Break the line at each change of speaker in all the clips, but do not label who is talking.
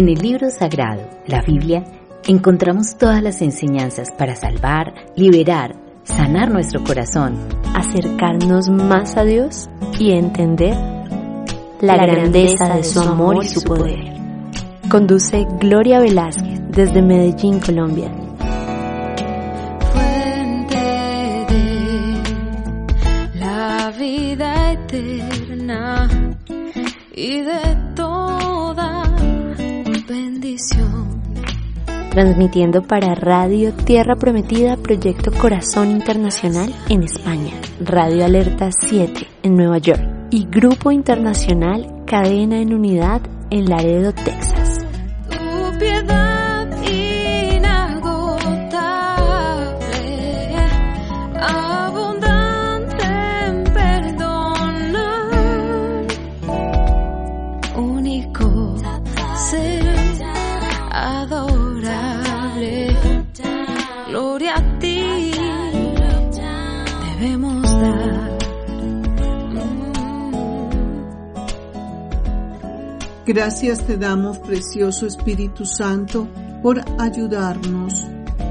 En el libro sagrado, la Biblia, encontramos todas las enseñanzas para salvar, liberar, sanar nuestro corazón,
acercarnos más a Dios y entender la, grandeza de su amor y su poder. Conduce Gloria Velázquez desde Medellín, Colombia.
Fuente de la vida eterna y de
Transmitiendo para Radio Tierra Prometida, Proyecto Corazón Internacional en España, Radio Alerta 7 en Nueva York y Grupo Internacional Cadena en Unidad en Laredo, Texas.
Gracias te damos, precioso Espíritu Santo, por ayudarnos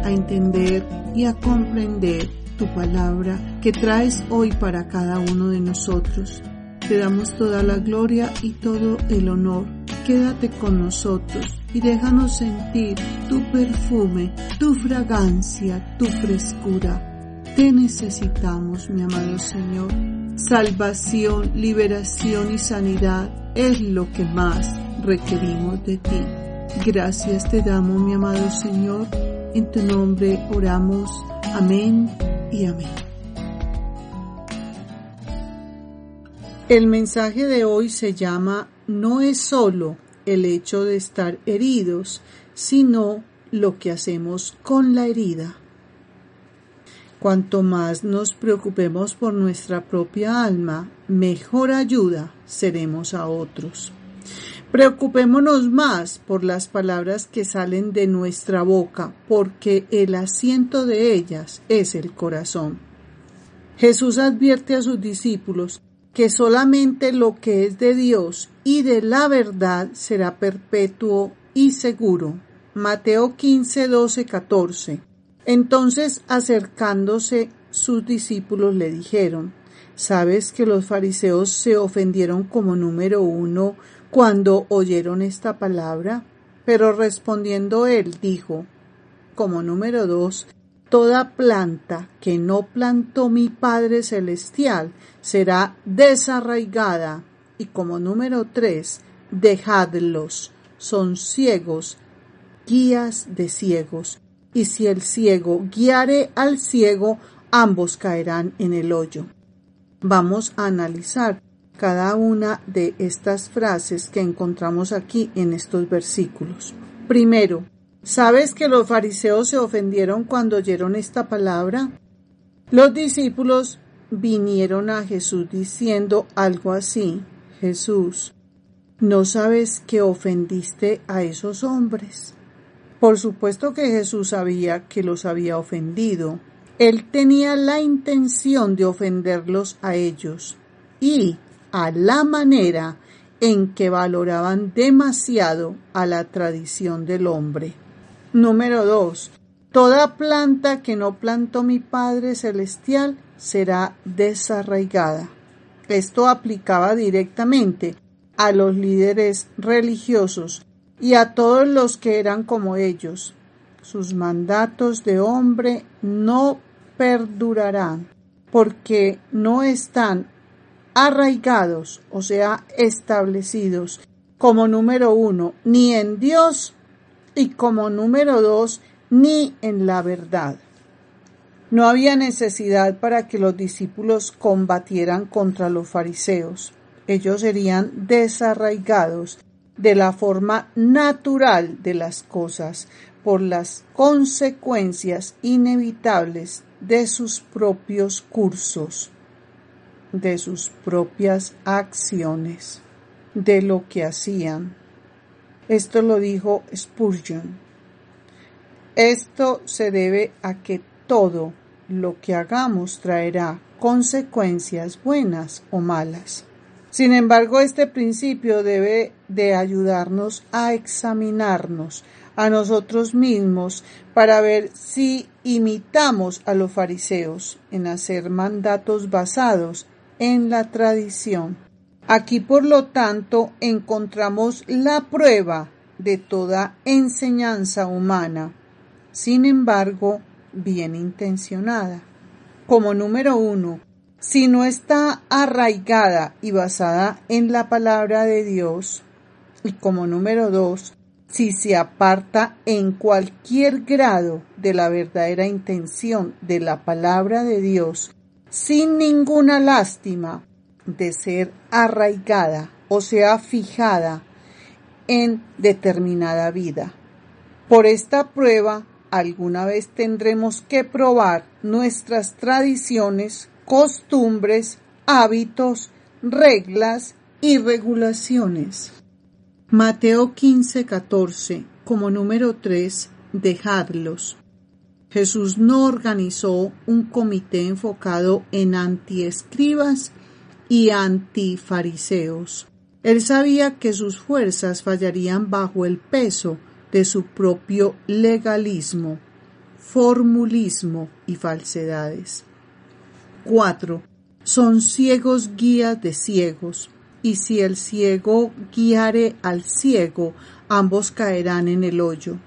a entender y a comprender tu palabra que traes hoy para cada uno de nosotros. Te damos toda la gloria y todo el honor. Quédate con nosotros y déjanos sentir tu perfume, tu fragancia, tu frescura. Te necesitamos, mi amado Señor. Salvación, liberación y sanidad es lo que más requerimos de ti. Gracias te damos, mi amado Señor. En tu nombre oramos. Amén y amén. El mensaje de hoy se llama No es solo el hecho de estar heridos, sino lo que hacemos con la herida. Cuanto más nos preocupemos por nuestra propia alma, mejor ayuda seremos a otros. Preocupémonos más por las palabras que salen de nuestra boca, porque el asiento de ellas es el corazón. Jesús advierte a sus discípulos que solamente lo que es de Dios y de la verdad será perpetuo y seguro. Mateo 15, 12, 14. Entonces, acercándose sus discípulos le dijeron, ¿sabes que los fariseos se ofendieron como número uno cuando oyeron esta palabra? Pero respondiendo él dijo, como número dos, toda planta que no plantó mi Padre Celestial será desarraigada. Y como número tres, dejadlos, son ciegos, guías de ciegos. Y si el ciego guiare al ciego, ambos caerán en el hoyo. Vamos a analizar cada una de estas frases que encontramos aquí en estos versículos. Primero, ¿sabes que los fariseos se ofendieron cuando oyeron esta palabra? Los discípulos vinieron a Jesús diciendo algo así, Jesús, ¿no sabes que ofendiste a esos hombres? Por supuesto que Jesús sabía que los había ofendido. Él tenía la intención de ofenderlos a ellos y a la manera en que valoraban demasiado a la tradición del hombre. Número 2. Toda planta que no plantó mi Padre Celestial será desarraigada. Esto aplicaba directamente a los líderes religiosos y a todos los que eran como ellos. Sus mandatos de hombre no perdurarán porque no están arraigados, o sea, establecidos como número uno, ni en Dios y como número dos, ni en la verdad. No había necesidad para que los discípulos combatieran contra los fariseos. Ellos serían desarraigados de la forma natural de las cosas por las consecuencias inevitables de sus propios cursos, de sus propias acciones, de lo que hacían. Esto lo dijo Spurgeon. Esto se debe a que todo lo que hagamos traerá consecuencias buenas o malas. Sin embargo, este principio debe de ayudarnos a examinarnos a nosotros mismos para ver si imitamos a los fariseos en hacer mandatos basados en la tradición. Aquí, por lo tanto, encontramos la prueba de toda enseñanza humana, sin embargo, bien intencionada. Como número uno, si no está arraigada y basada en la palabra de Dios, y como número dos, si se aparta en cualquier grado de la verdadera intención de la palabra de Dios, sin ninguna lástima de ser arraigada o sea fijada en determinada vida. Por esta prueba, alguna vez tendremos que probar nuestras tradiciones, costumbres, hábitos, reglas y regulaciones. Mateo 15, 14, como número 3, dejadlos. Jesús no organizó un comité enfocado en antiescribas y antifariseos. Él sabía que sus fuerzas fallarían bajo el peso de su propio legalismo, formulismo y falsedades. 4. Son ciegos guías de ciegos y si el ciego guiare al ciego, ambos caerán en el hoyo.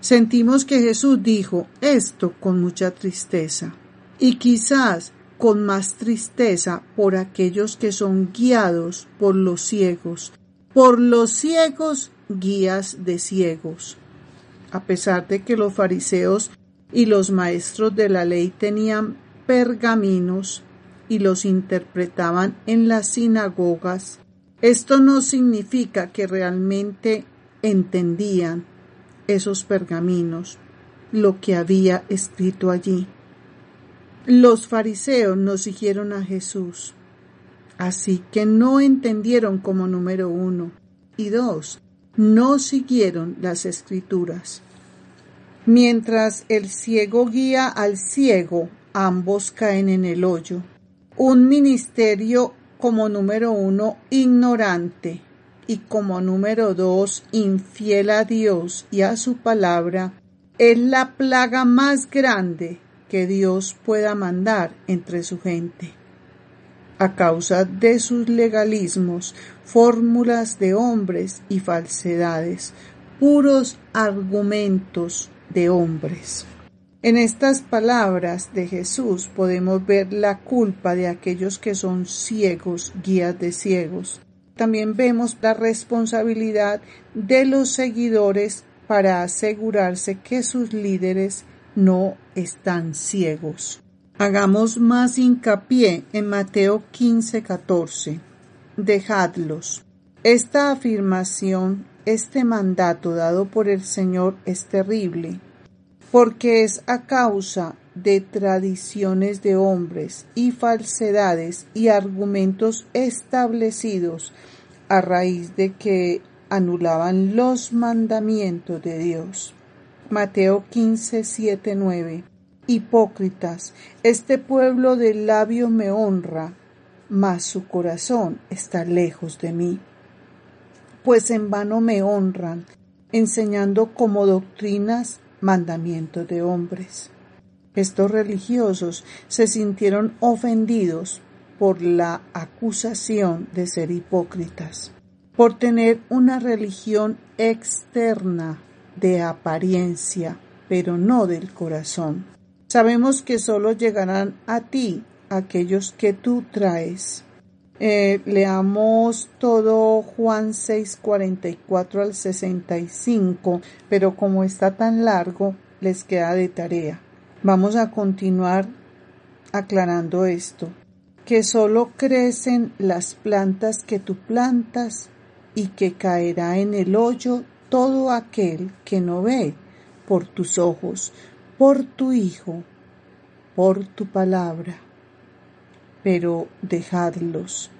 Sentimos que Jesús dijo esto con mucha tristeza, y quizás con más tristeza por aquellos que son guiados por los ciegos, por los ciegos guías de ciegos. A pesar de que los fariseos y los maestros de la ley tenían pergaminos, y los interpretaban en las sinagogas, esto no significa que realmente entendían esos pergaminos, lo que había escrito allí. Los fariseos no siguieron a Jesús, así que no entendieron como número uno y dos, no siguieron las escrituras. Mientras el ciego guía al ciego, ambos caen en el hoyo un ministerio como número uno ignorante y como número dos infiel a Dios y a su palabra es la plaga más grande que Dios pueda mandar entre su gente. A causa de sus legalismos, fórmulas de hombres y falsedades, puros argumentos de hombres. En estas palabras de Jesús podemos ver la culpa de aquellos que son ciegos, guías de ciegos. También vemos la responsabilidad de los seguidores para asegurarse que sus líderes no están ciegos. Hagamos más hincapié en Mateo 15:14. Dejadlos. Esta afirmación, este mandato dado por el Señor es terrible porque es a causa de tradiciones de hombres y falsedades y argumentos establecidos a raíz de que anulaban los mandamientos de Dios. Mateo 15, 7, 9. Hipócritas, este pueblo de labios me honra, mas su corazón está lejos de mí. Pues en vano me honran, enseñando como doctrinas mandamiento de hombres. Estos religiosos se sintieron ofendidos por la acusación de ser hipócritas, por tener una religión externa de apariencia, pero no del corazón. Sabemos que solo llegarán a ti aquellos que tú traes. Eh, leamos todo Juan 6, 44 al 65, pero como está tan largo, les queda de tarea. Vamos a continuar aclarando esto, que solo crecen las plantas que tú plantas y que caerá en el hoyo todo aquel que no ve por tus ojos, por tu Hijo, por tu palabra pero dejadlos.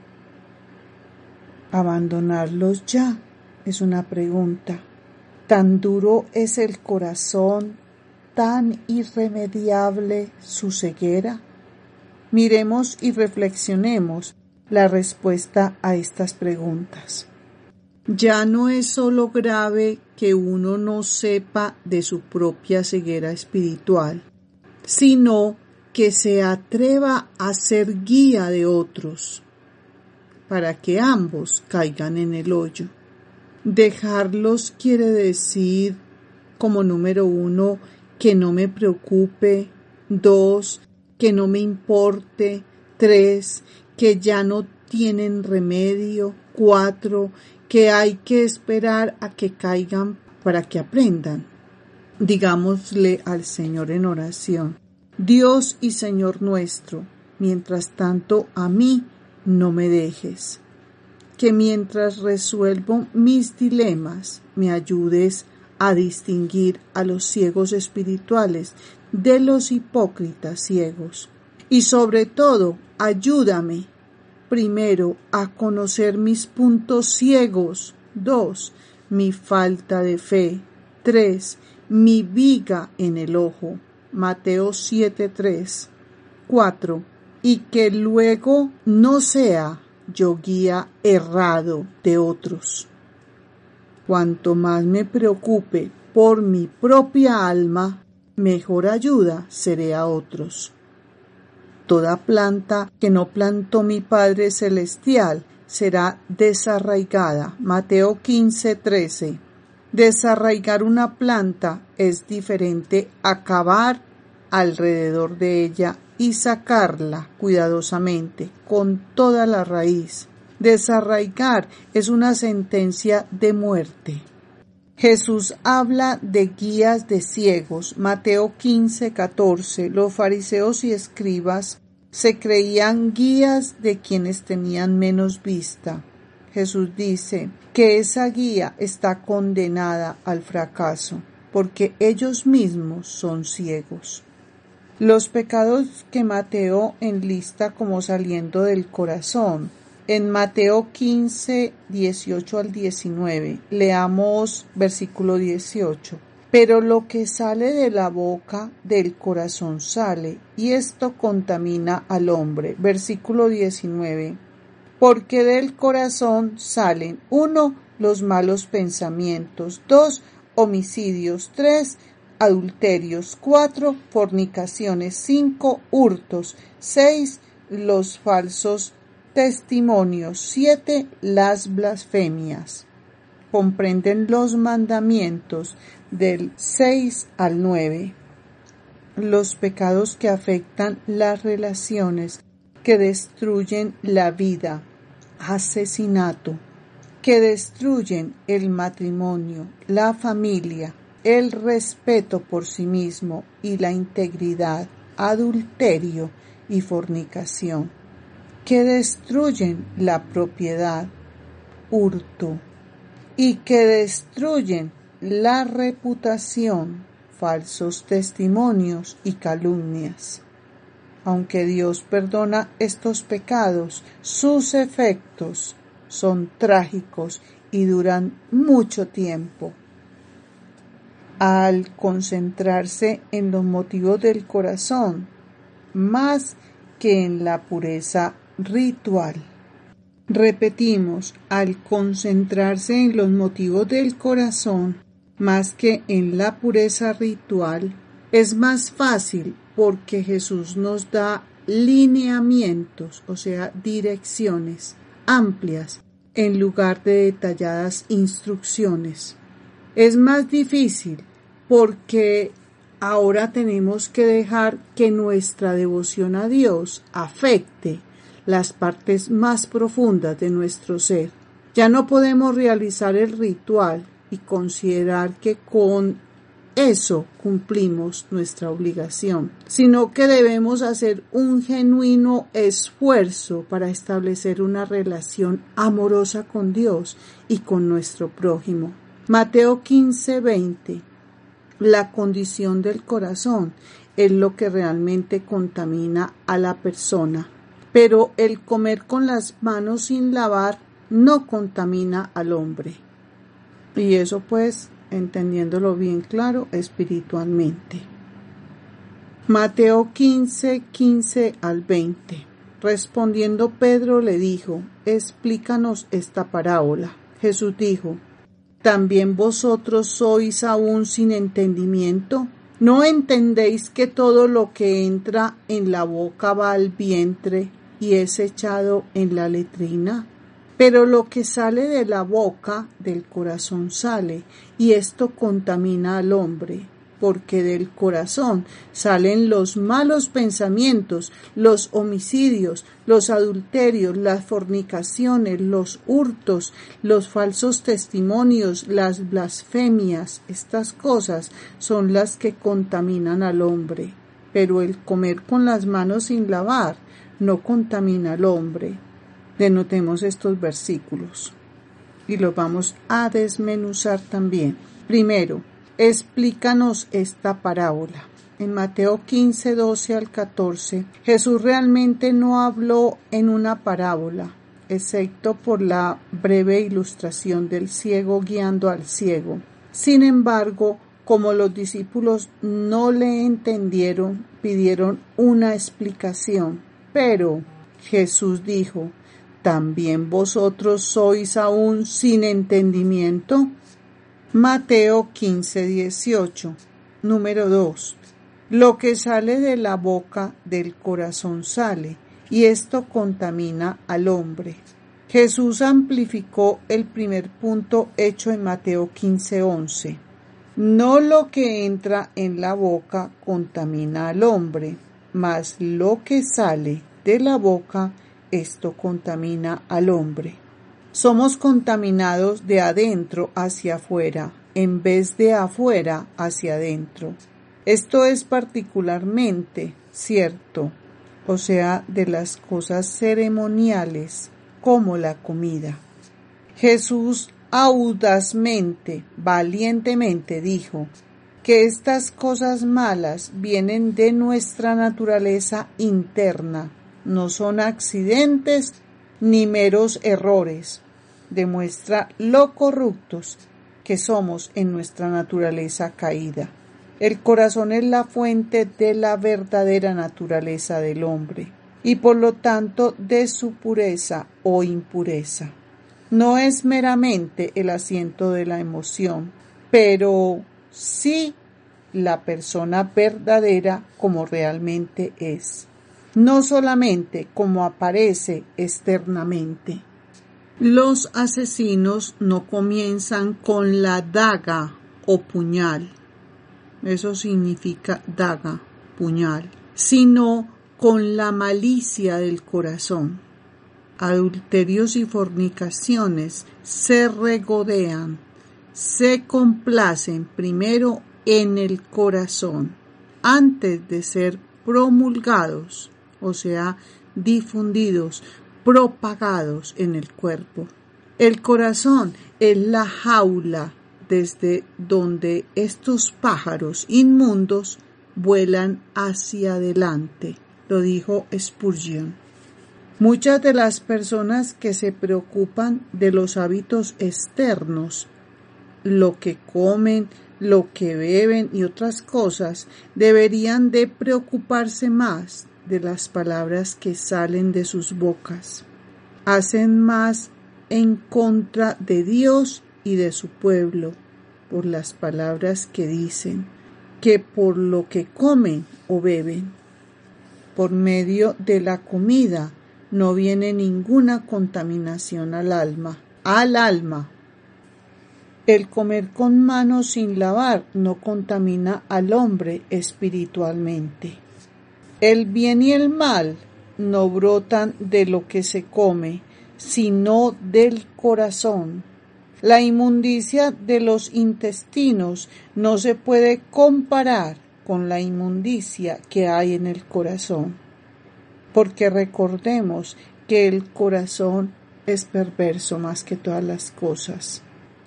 ¿Abandonarlos ya? Es una pregunta. ¿Tan duro es el corazón, tan irremediable su ceguera? Miremos y reflexionemos la respuesta a estas preguntas. Ya no es solo grave que uno no sepa de su propia ceguera espiritual, sino que se atreva a ser guía de otros, para que ambos caigan en el hoyo. Dejarlos quiere decir, como número uno, que no me preocupe, dos, que no me importe, tres, que ya no tienen remedio, cuatro, que hay que esperar a que caigan para que aprendan. Digámosle al Señor en oración, Dios y Señor nuestro, mientras tanto a mí no me dejes. Que mientras resuelvo mis dilemas me ayudes a distinguir a los ciegos espirituales de los hipócritas ciegos. Y sobre todo, ayúdame primero a conocer mis puntos ciegos. Dos, mi falta de fe. Tres, mi viga en el ojo. Mateo 7:3. Cuatro, y que luego no sea yo guía errado de otros. Cuanto más me preocupe por mi propia alma, mejor ayuda seré a otros. Toda planta que no plantó mi Padre Celestial será desarraigada. Mateo 15:13. Desarraigar una planta es diferente a cavar alrededor de ella y sacarla cuidadosamente con toda la raíz. Desarraigar es una sentencia de muerte. Jesús habla de guías de ciegos. Mateo 15, 14. Los fariseos y escribas se creían guías de quienes tenían menos vista. Jesús dice que esa guía está condenada al fracaso porque ellos mismos son ciegos. Los pecados que Mateo enlista como saliendo del corazón en Mateo 15, 18 al 19, leamos versículo 18. Pero lo que sale de la boca del corazón sale, y esto contamina al hombre. Versículo 19. Porque del corazón salen, uno, los malos pensamientos, dos, homicidios, tres, adulterios, cuatro, fornicaciones, cinco, hurtos, seis, los falsos testimonios. Siete, las blasfemias. Comprenden los mandamientos del 6 al 9. Los pecados que afectan las relaciones, que destruyen la vida, asesinato, que destruyen el matrimonio, la familia, el respeto por sí mismo y la integridad, adulterio y fornicación que destruyen la propiedad, hurto, y que destruyen la reputación, falsos testimonios y calumnias. Aunque Dios perdona estos pecados, sus efectos son trágicos y duran mucho tiempo. Al concentrarse en los motivos del corazón, más que en la pureza ritual. Repetimos, al concentrarse en los motivos del corazón más que en la pureza ritual, es más fácil porque Jesús nos da lineamientos, o sea, direcciones amplias en lugar de detalladas instrucciones. Es más difícil porque ahora tenemos que dejar que nuestra devoción a Dios afecte las partes más profundas de nuestro ser. Ya no podemos realizar el ritual y considerar que con eso cumplimos nuestra obligación, sino que debemos hacer un genuino esfuerzo para establecer una relación amorosa con Dios y con nuestro prójimo. Mateo 15, 20. La condición del corazón es lo que realmente contamina a la persona pero el comer con las manos sin lavar no contamina al hombre. Y eso pues, entendiéndolo bien claro, espiritualmente. Mateo 15, 15 al 20. Respondiendo Pedro le dijo, explícanos esta parábola. Jesús dijo, ¿también vosotros sois aún sin entendimiento? ¿No entendéis que todo lo que entra en la boca va al vientre y es echado en la letrina? Pero lo que sale de la boca del corazón sale, y esto contamina al hombre porque del corazón salen los malos pensamientos, los homicidios, los adulterios, las fornicaciones, los hurtos, los falsos testimonios, las blasfemias. Estas cosas son las que contaminan al hombre. Pero el comer con las manos sin lavar no contamina al hombre. Denotemos estos versículos y los vamos a desmenuzar también. Primero, Explícanos esta parábola. En Mateo 15, 12 al 14, Jesús realmente no habló en una parábola, excepto por la breve ilustración del ciego guiando al ciego. Sin embargo, como los discípulos no le entendieron, pidieron una explicación. Pero Jesús dijo, ¿también vosotros sois aún sin entendimiento? Mateo 15, 18. Número 2. Lo que sale de la boca del corazón sale, y esto contamina al hombre. Jesús amplificó el primer punto hecho en Mateo 15, 11. No lo que entra en la boca contamina al hombre, mas lo que sale de la boca, esto contamina al hombre. Somos contaminados de adentro hacia afuera en vez de afuera hacia adentro. Esto es particularmente cierto, o sea, de las cosas ceremoniales como la comida. Jesús audazmente, valientemente dijo que estas cosas malas vienen de nuestra naturaleza interna, no son accidentes ni meros errores, demuestra lo corruptos que somos en nuestra naturaleza caída. El corazón es la fuente de la verdadera naturaleza del hombre y por lo tanto de su pureza o impureza. No es meramente el asiento de la emoción, pero sí la persona verdadera como realmente es, no solamente como aparece externamente. Los asesinos no comienzan con la daga o puñal, eso significa daga, puñal, sino con la malicia del corazón. Adulterios y fornicaciones se regodean, se complacen primero en el corazón antes de ser promulgados, o sea, difundidos propagados en el cuerpo. El corazón es la jaula desde donde estos pájaros inmundos vuelan hacia adelante, lo dijo Spurgeon. Muchas de las personas que se preocupan de los hábitos externos, lo que comen, lo que beben y otras cosas, deberían de preocuparse más de las palabras que salen de sus bocas. Hacen más en contra de Dios y de su pueblo por las palabras que dicen que por lo que comen o beben. Por medio de la comida no viene ninguna contaminación al alma, al alma. El comer con manos sin lavar no contamina al hombre espiritualmente. El bien y el mal no brotan de lo que se come, sino del corazón. La inmundicia de los intestinos no se puede comparar con la inmundicia que hay en el corazón, porque recordemos que el corazón es perverso más que todas las cosas.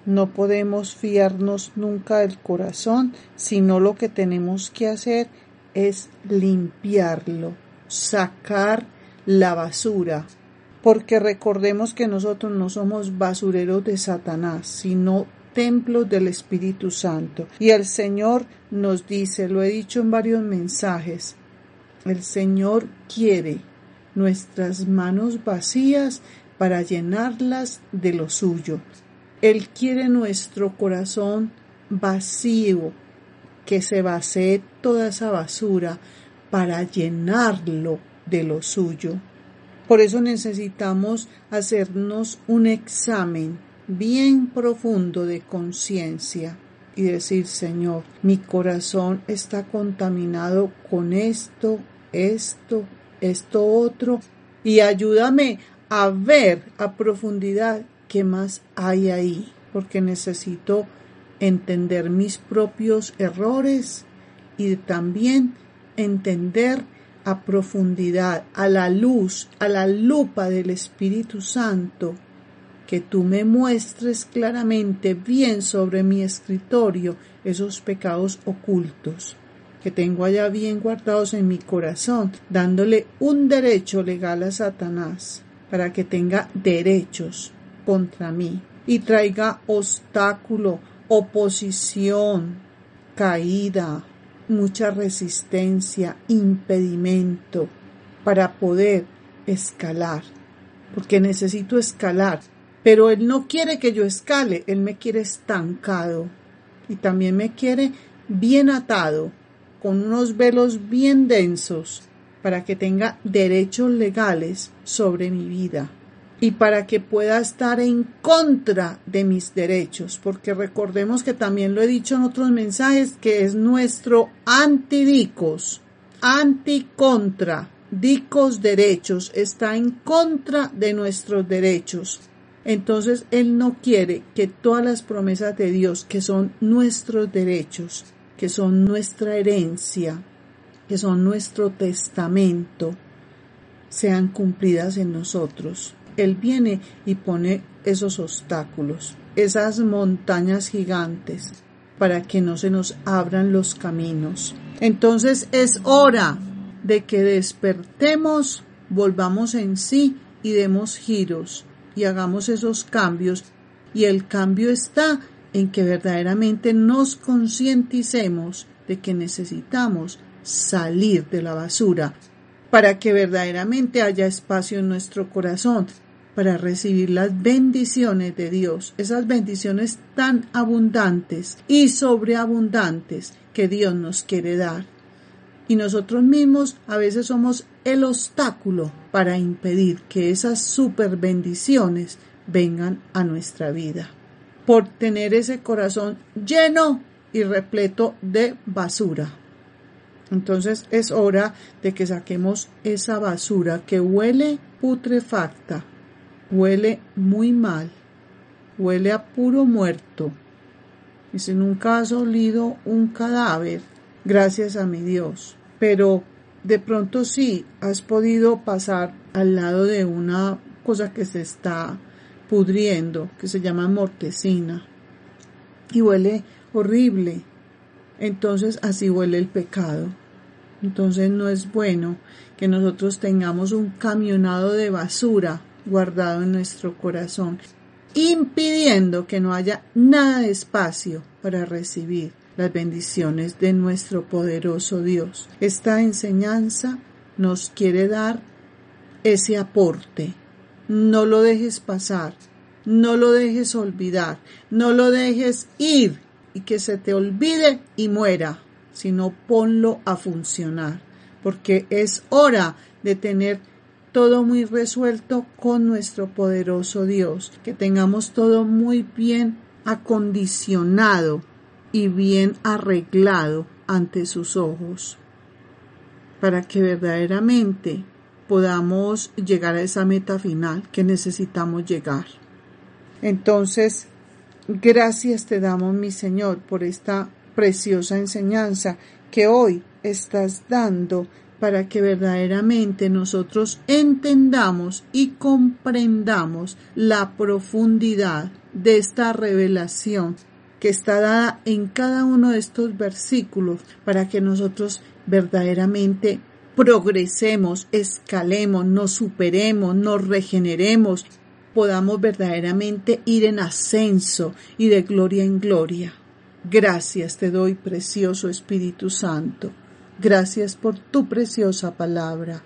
No podemos fiarnos nunca del corazón, sino lo que tenemos que hacer es limpiarlo, sacar la basura, porque recordemos que nosotros no somos basureros de Satanás, sino templos del Espíritu Santo. Y el Señor nos dice, lo he dicho en varios mensajes, el Señor quiere nuestras manos vacías para llenarlas de lo suyo. Él quiere nuestro corazón vacío, que se vacíe toda esa basura para llenarlo de lo suyo. Por eso necesitamos hacernos un examen bien profundo de conciencia y decir, Señor, mi corazón está contaminado con esto, esto, esto otro, y ayúdame a ver a profundidad qué más hay ahí, porque necesito entender mis propios errores y también entender a profundidad, a la luz, a la lupa del Espíritu Santo, que tú me muestres claramente bien sobre mi escritorio esos pecados ocultos que tengo allá bien guardados en mi corazón, dándole un derecho legal a Satanás para que tenga derechos contra mí y traiga obstáculo, oposición, caída, mucha resistencia, impedimento para poder escalar, porque necesito escalar, pero Él no quiere que yo escale, Él me quiere estancado y también me quiere bien atado, con unos velos bien densos, para que tenga derechos legales sobre mi vida y para que pueda estar en contra de mis derechos, porque recordemos que también lo he dicho en otros mensajes, que es nuestro antidicos, anticontra, dicos derechos, está en contra de nuestros derechos. Entonces Él no quiere que todas las promesas de Dios, que son nuestros derechos, que son nuestra herencia, que son nuestro testamento, sean cumplidas en nosotros. Él viene y pone esos obstáculos, esas montañas gigantes, para que no se nos abran los caminos. Entonces es hora de que despertemos, volvamos en sí y demos giros y hagamos esos cambios. Y el cambio está en que verdaderamente nos concienticemos de que necesitamos salir de la basura para que verdaderamente haya espacio en nuestro corazón para recibir las bendiciones de Dios, esas bendiciones tan abundantes y sobreabundantes que Dios nos quiere dar. Y nosotros mismos a veces somos el obstáculo para impedir que esas super bendiciones vengan a nuestra vida. Por tener ese corazón lleno y repleto de basura. Entonces es hora de que saquemos esa basura que huele putrefacta, Huele muy mal. Huele a puro muerto. Si nunca has olido un cadáver, gracias a mi Dios. Pero de pronto sí has podido pasar al lado de una cosa que se está pudriendo, que se llama mortecina. Y huele horrible. Entonces así huele el pecado. Entonces no es bueno que nosotros tengamos un camionado de basura guardado en nuestro corazón, impidiendo que no haya nada de espacio para recibir las bendiciones de nuestro poderoso Dios. Esta enseñanza nos quiere dar ese aporte. No lo dejes pasar, no lo dejes olvidar, no lo dejes ir y que se te olvide y muera, sino ponlo a funcionar, porque es hora de tener todo muy resuelto con nuestro poderoso Dios, que tengamos todo muy bien acondicionado y bien arreglado ante sus ojos, para que verdaderamente podamos llegar a esa meta final que necesitamos llegar. Entonces, gracias te damos, mi Señor, por esta preciosa enseñanza que hoy estás dando para que verdaderamente nosotros entendamos y comprendamos la profundidad de esta revelación que está dada en cada uno de estos versículos para que nosotros verdaderamente progresemos, escalemos, nos superemos, nos regeneremos, podamos verdaderamente ir en ascenso y de gloria en gloria. Gracias te doy, precioso Espíritu Santo. Gracias por tu preciosa palabra.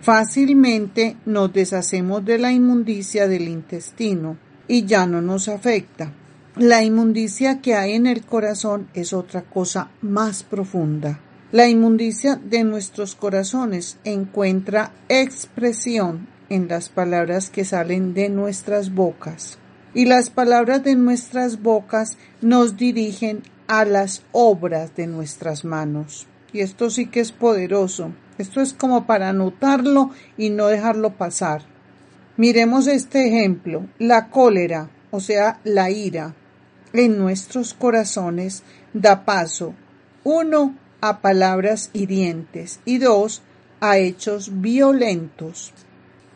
Fácilmente nos deshacemos de la inmundicia del intestino y ya no nos afecta. La inmundicia que hay en el corazón es otra cosa más profunda. La inmundicia de nuestros corazones encuentra expresión en las palabras que salen de nuestras bocas. Y las palabras de nuestras bocas nos dirigen a las obras de nuestras manos. Y esto sí que es poderoso. Esto es como para anotarlo y no dejarlo pasar. Miremos este ejemplo. La cólera, o sea, la ira, en nuestros corazones da paso, uno, a palabras hirientes y dos, a hechos violentos.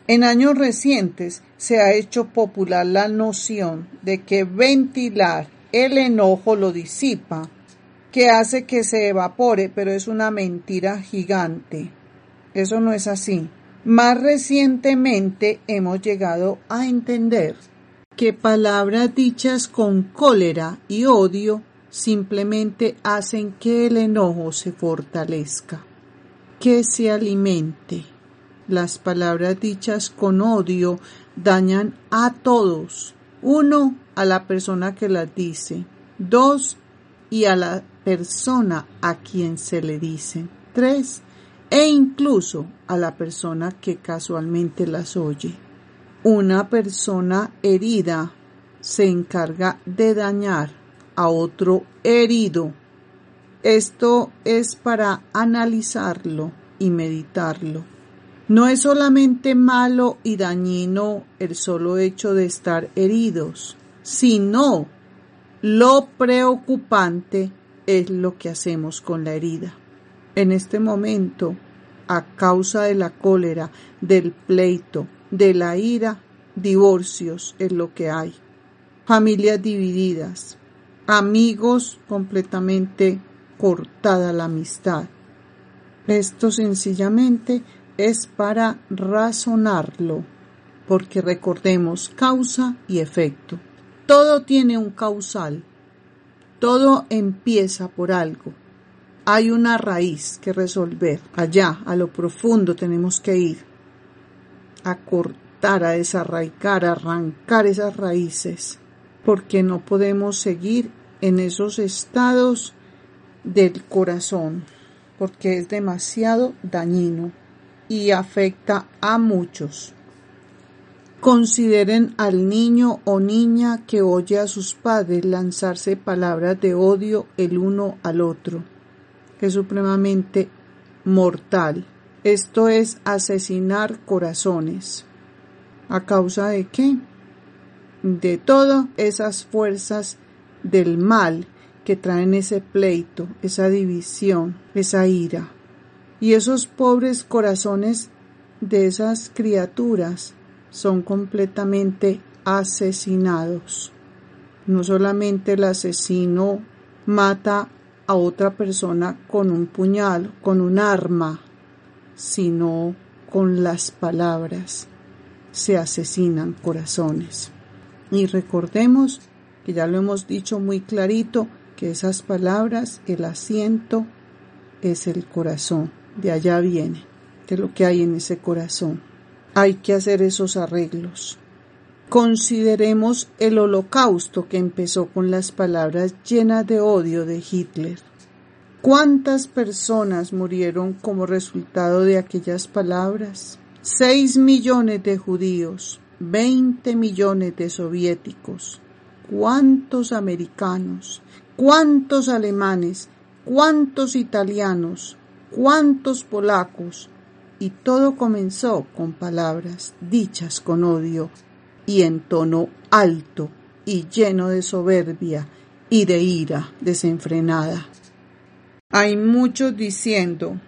En años recientes se ha hecho popular la noción de que ventilar el enojo lo disipa, que hace que se evapore, pero es una mentira gigante. Eso no es así. Más recientemente hemos llegado a entender que palabras dichas con cólera y odio simplemente hacen que el enojo se fortalezca, que se alimente. Las palabras dichas con odio dañan a todos. Uno, a la persona que las dice. Dos, y a la persona a quien se le dice. Tres, e incluso a la persona que casualmente las oye. Una persona herida se encarga de dañar a otro herido. Esto es para analizarlo y meditarlo. No es solamente malo y dañino el solo hecho de estar heridos, sino lo preocupante es lo que hacemos con la herida. En este momento, a causa de la cólera, del pleito, de la ira, divorcios es lo que hay. Familias divididas, amigos completamente cortada la amistad. Esto sencillamente es para razonarlo, porque recordemos causa y efecto. Todo tiene un causal, todo empieza por algo. Hay una raíz que resolver. Allá, a lo profundo, tenemos que ir a cortar, a desarraigar, a arrancar esas raíces, porque no podemos seguir en esos estados del corazón, porque es demasiado dañino y afecta a muchos. Consideren al niño o niña que oye a sus padres lanzarse palabras de odio el uno al otro. Es supremamente mortal. Esto es asesinar corazones. ¿A causa de qué? De todas esas fuerzas del mal que traen ese pleito, esa división, esa ira. Y esos pobres corazones de esas criaturas son completamente asesinados. No solamente el asesino mata a otra persona con un puñal, con un arma, sino con las palabras. Se asesinan corazones. Y recordemos que ya lo hemos dicho muy clarito, que esas palabras, el asiento, es el corazón de allá viene, de lo que hay en ese corazón. Hay que hacer esos arreglos. Consideremos el holocausto que empezó con las palabras llenas de odio de Hitler. ¿Cuántas personas murieron como resultado de aquellas palabras? Seis millones de judíos, veinte millones de soviéticos. ¿Cuántos americanos? ¿Cuántos alemanes? ¿Cuántos italianos? cuántos polacos, y todo comenzó con palabras dichas con odio y en tono alto y lleno de soberbia y de ira desenfrenada. Hay muchos diciendo,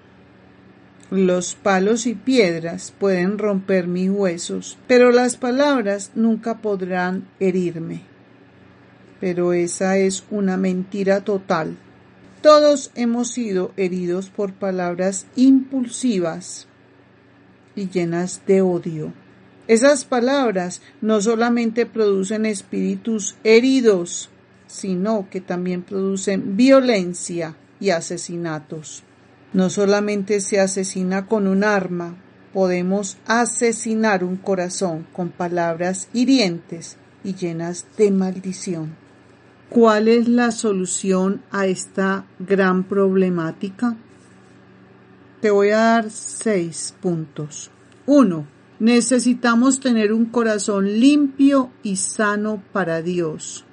los palos y piedras pueden romper mis huesos, pero las palabras nunca podrán herirme. Pero esa es una mentira total. Todos hemos sido heridos por palabras impulsivas y llenas de odio. Esas palabras no solamente producen espíritus heridos, sino que también producen violencia y asesinatos. No solamente se asesina con un arma, podemos asesinar un corazón con palabras hirientes y llenas de maldición. ¿Cuál es la solución a esta gran problemática? Te voy a dar seis puntos. Uno, necesitamos tener un corazón limpio y sano para Dios,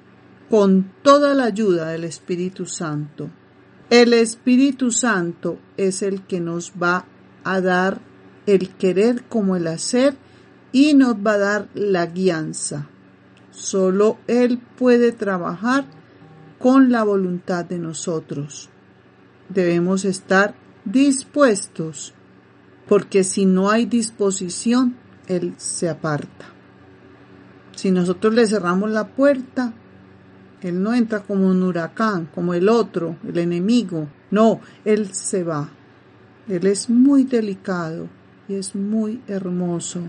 con toda la ayuda del Espíritu Santo. El Espíritu Santo es el que nos va a dar el querer como el hacer y nos va a dar la guianza. Solo Él puede trabajar con la voluntad de nosotros. Debemos estar dispuestos, porque si no hay disposición, Él se aparta. Si nosotros le cerramos la puerta, Él no entra como un huracán, como el otro, el enemigo. No, Él se va. Él es muy delicado y es muy hermoso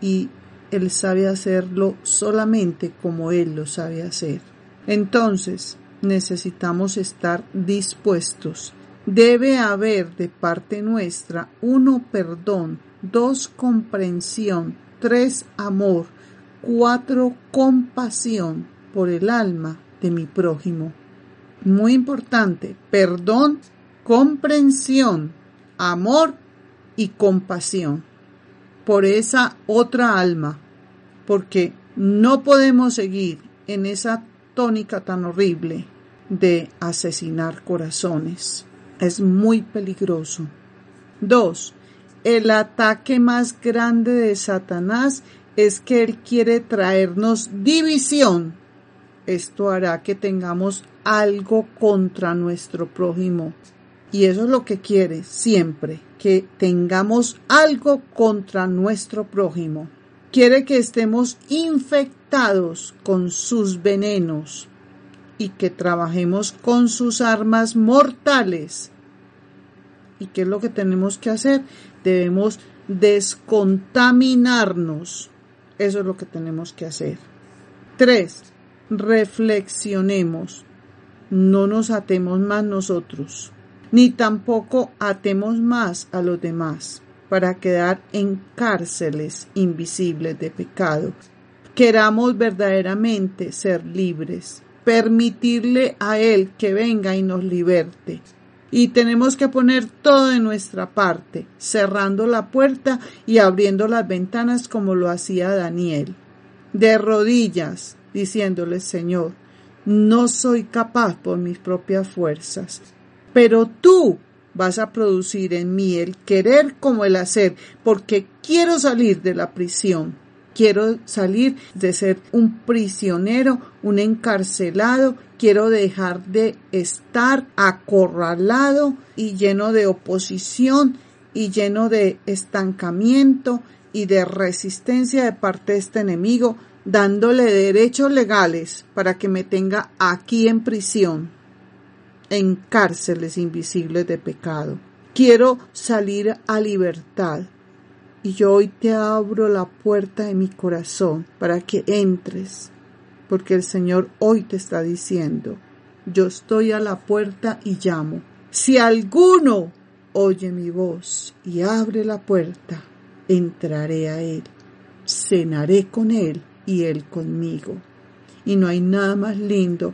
y él sabe hacerlo solamente como Él lo sabe hacer. Entonces, necesitamos estar dispuestos. Debe haber de parte nuestra, uno, perdón, dos, comprensión, tres, amor, cuatro, compasión por el alma de mi prójimo. Muy importante, perdón, comprensión, amor y compasión por esa otra alma, porque no podemos seguir en esa tónica tan horrible de asesinar corazones. Es muy peligroso. Dos, el ataque más grande de Satanás es que él quiere traernos división. Esto hará que tengamos algo contra nuestro prójimo. Y eso es lo que quiere siempre, que tengamos algo contra nuestro prójimo. Quiere que estemos infectados con sus venenos y que trabajemos con sus armas mortales. ¿Y qué es lo que tenemos que hacer? Debemos descontaminarnos. Eso es lo que tenemos que hacer. Tres, reflexionemos. No nos atemos más nosotros ni tampoco atemos más a los demás para quedar en cárceles invisibles de pecado. Queramos verdaderamente ser libres, permitirle a Él que venga y nos liberte. Y tenemos que poner todo de nuestra parte, cerrando la puerta y abriendo las ventanas como lo hacía Daniel. De rodillas, diciéndole, Señor, no soy capaz por mis propias fuerzas pero tú vas a producir en mí el querer como el hacer, porque quiero salir de la prisión. Quiero salir de ser un prisionero, un encarcelado. Quiero dejar de estar acorralado y lleno de oposición y lleno de estancamiento y de resistencia de parte de este enemigo, dándole derechos legales para que me tenga aquí en prisión en cárceles invisibles de pecado. Quiero salir a libertad. Y yo hoy te abro la puerta de mi corazón para que entres, porque el Señor hoy te está diciendo, yo estoy a la puerta y llamo. Si alguno oye mi voz y abre la puerta, entraré a él, cenaré con él y él conmigo. Y no hay nada más lindo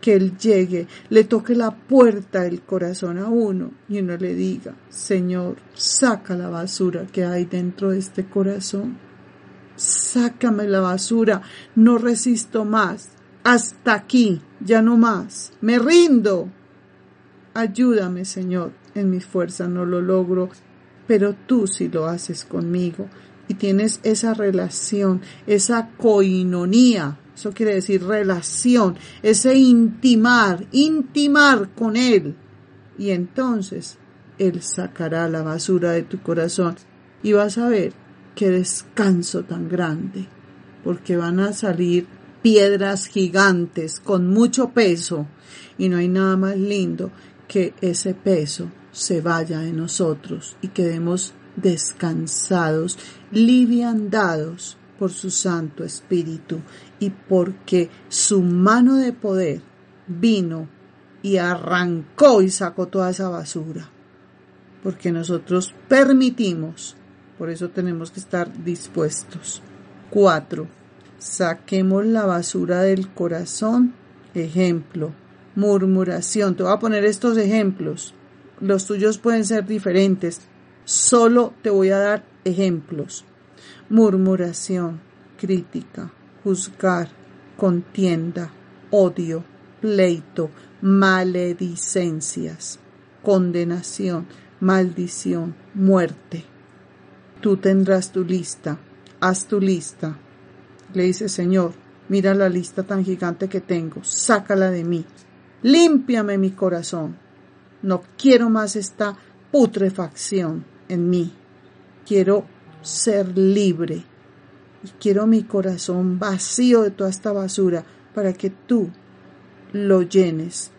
que Él llegue, le toque la puerta del corazón a uno y uno le diga, Señor, saca la basura que hay dentro de este corazón. Sácame la basura, no resisto más. Hasta aquí, ya no más. Me rindo. Ayúdame, Señor. En mis fuerzas no lo logro, pero tú sí lo haces conmigo y tienes esa relación, esa coinonía eso quiere decir relación, ese intimar, intimar con Él. Y entonces Él sacará la basura de tu corazón y vas a ver qué descanso tan grande, porque van a salir piedras gigantes con mucho peso y no hay nada más lindo que ese peso se vaya de nosotros y quedemos descansados, liviandados por su Santo Espíritu y porque su mano de poder vino y arrancó y sacó toda esa basura. Porque nosotros permitimos por eso tenemos que estar dispuestos. 4. Saquemos la basura del corazón. Ejemplo, murmuración. Te voy a poner estos ejemplos. Los tuyos pueden ser diferentes. Solo te voy a dar ejemplos. Murmuración, crítica, juzgar, contienda, odio, pleito, maledicencias, condenación, maldición, muerte. Tú tendrás tu lista, haz tu lista. Le dice, Señor, mira la lista tan gigante que tengo, sácala de mí, límpiame mi corazón. No quiero más esta putrefacción en mí. Quiero ser libre y quiero mi corazón vacío de toda esta basura para que tú lo llenes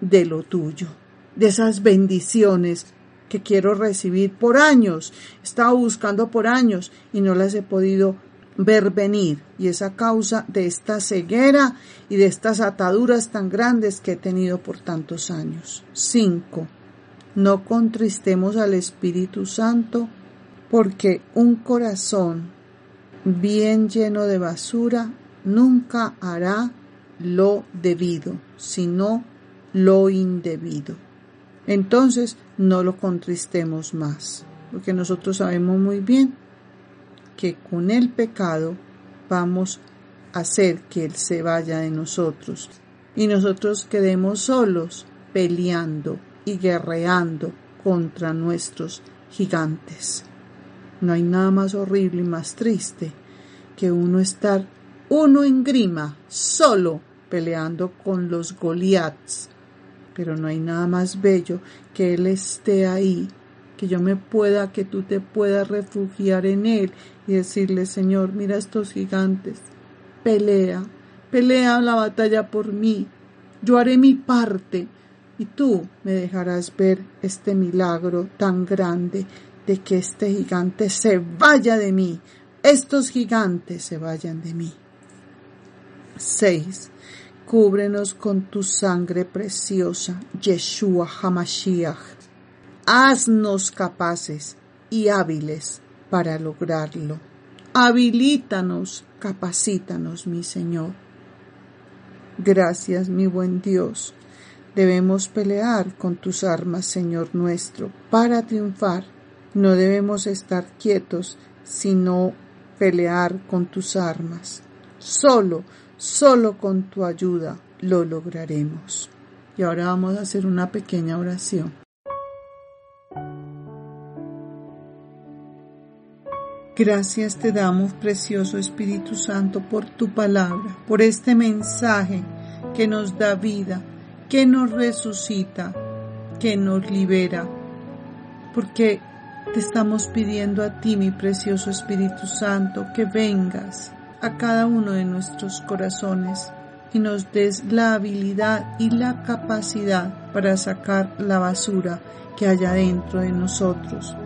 de lo tuyo, de esas bendiciones que quiero recibir por años. He estado buscando por años y no las he podido ver venir. Y es a causa de esta ceguera y de estas ataduras tan grandes que he tenido por tantos años. 5. No contristemos al Espíritu Santo porque un corazón bien lleno de basura nunca hará lo debido, sino lo indebido. Entonces no lo contristemos más, porque nosotros sabemos muy bien que con el pecado vamos a hacer que Él se vaya de nosotros y nosotros quedemos solos peleando y guerreando contra nuestros gigantes. No hay nada más horrible y más triste que uno estar uno en grima, solo peleando con los Goliaths. Pero no hay nada más bello que Él esté ahí, que yo me pueda, que tú te puedas refugiar en Él y decirle, Señor, mira estos gigantes, pelea, pelea la batalla por mí, yo haré mi parte y tú me dejarás ver este milagro tan grande de que este gigante se vaya de mí, estos gigantes se vayan de mí. 6. Cúbrenos con tu sangre preciosa, Yeshua Hamashiach. Haznos capaces y hábiles para lograrlo. Habilítanos, capacítanos, mi Señor. Gracias, mi buen Dios. Debemos pelear con tus armas, Señor nuestro, para triunfar. No debemos estar quietos, sino pelear con tus armas. Solo Solo con tu ayuda lo lograremos. Y ahora vamos a hacer una pequeña oración. Gracias te damos, precioso Espíritu Santo, por tu palabra, por este mensaje que nos da vida, que nos resucita, que nos libera, porque te estamos pidiendo a ti, mi precioso Espíritu Santo, que vengas a cada uno de nuestros corazones y nos des la habilidad y la capacidad para sacar la basura que haya dentro de nosotros.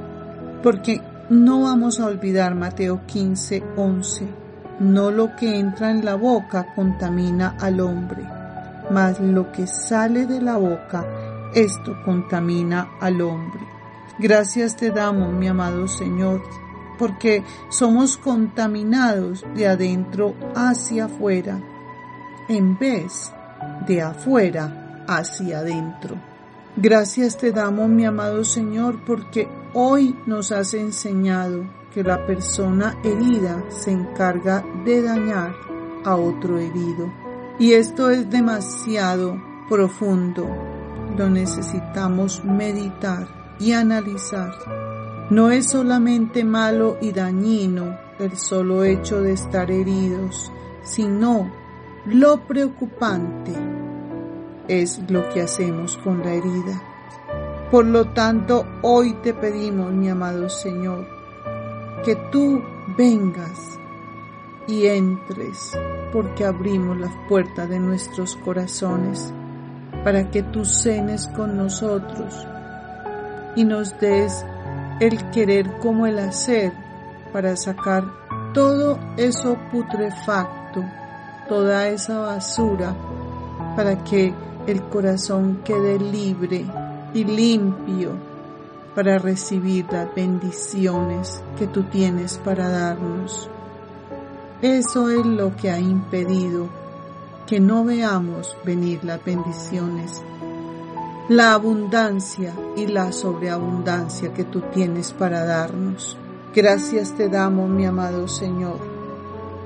Porque no vamos a olvidar Mateo 15, 11. No lo que entra en la boca contamina al hombre, mas lo que sale de la boca, esto contamina al hombre. Gracias te damos, mi amado Señor, porque somos contaminados de adentro hacia afuera en vez de afuera hacia adentro. Gracias te damos, mi amado Señor, porque hoy nos has enseñado que la persona herida se encarga de dañar a otro herido. Y esto es demasiado profundo. Lo necesitamos meditar y analizar no es solamente malo y dañino el solo hecho de estar heridos, sino lo preocupante es lo que hacemos con la herida. Por lo tanto, hoy te pedimos, mi amado Señor, que tú vengas y entres, porque abrimos las puertas de nuestros corazones para que tú cenes con nosotros y nos des el querer como el hacer para sacar todo eso putrefacto, toda esa basura, para que el corazón quede libre y limpio para recibir las bendiciones que tú tienes para darnos. Eso es lo que ha impedido que no veamos venir las bendiciones, la abundancia y la sobreabundancia que tú tienes para darnos. Gracias te damos, mi amado Señor.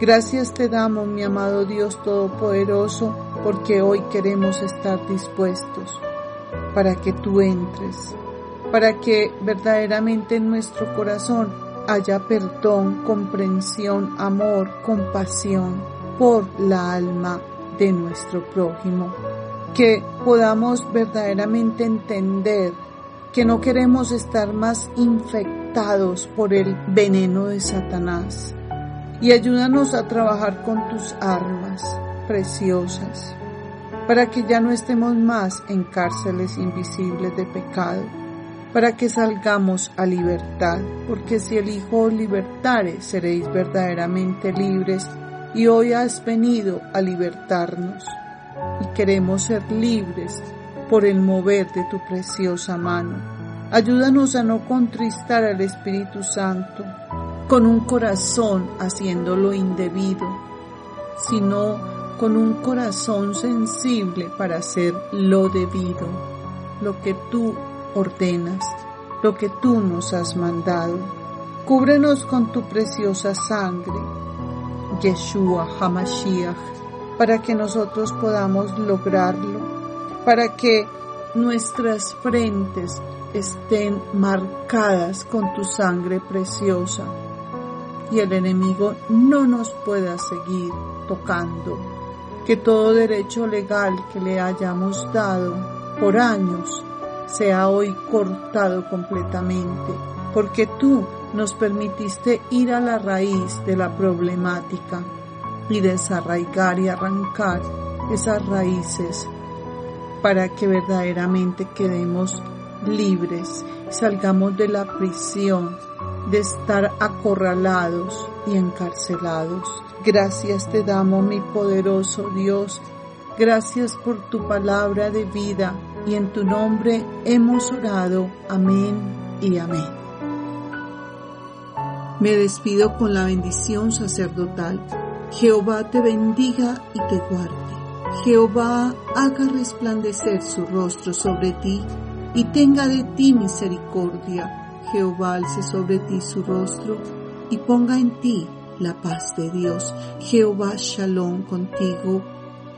Gracias te damos, mi amado Dios Todopoderoso, porque hoy queremos estar dispuestos para que tú entres, para que verdaderamente en nuestro corazón haya perdón, comprensión, amor, compasión por la alma de nuestro prójimo. Que podamos verdaderamente entender que no queremos estar más infectados por el veneno de Satanás. Y ayúdanos a trabajar con tus armas preciosas para que ya no estemos más en cárceles invisibles de pecado, para que salgamos a libertad, porque si el Hijo os libertare, seréis verdaderamente libres, y hoy has venido a libertarnos, y queremos ser libres por el mover de tu preciosa mano. Ayúdanos a no contristar al Espíritu Santo con un corazón haciendo lo indebido, sino con un corazón sensible para hacer lo debido, lo que tú ordenas, lo que tú nos has mandado. Cúbrenos con tu preciosa sangre, Yeshua Hamashiach, para que nosotros podamos lograrlo, para que nuestras frentes estén marcadas con tu sangre preciosa. Y el enemigo no nos pueda seguir tocando. Que todo derecho legal que le hayamos dado por años sea hoy cortado completamente, porque tú nos permitiste ir a la raíz de la problemática y desarraigar y arrancar esas raíces para que verdaderamente quedemos libres, salgamos de la prisión de estar acorralados y encarcelados. Gracias te damos, mi poderoso Dios. Gracias por tu palabra de vida y en tu nombre hemos orado. Amén y amén. Me despido con la bendición sacerdotal. Jehová te bendiga y te guarde. Jehová haga resplandecer su rostro sobre ti y tenga de ti misericordia. Jehová alce sobre ti su rostro y ponga en ti la paz de Dios. Jehová Shalom contigo.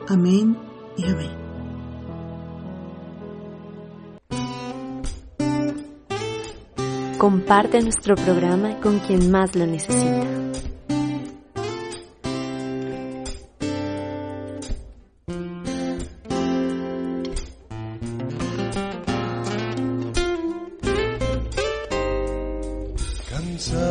Amén y amén.
Comparte nuestro programa con quien más lo necesita.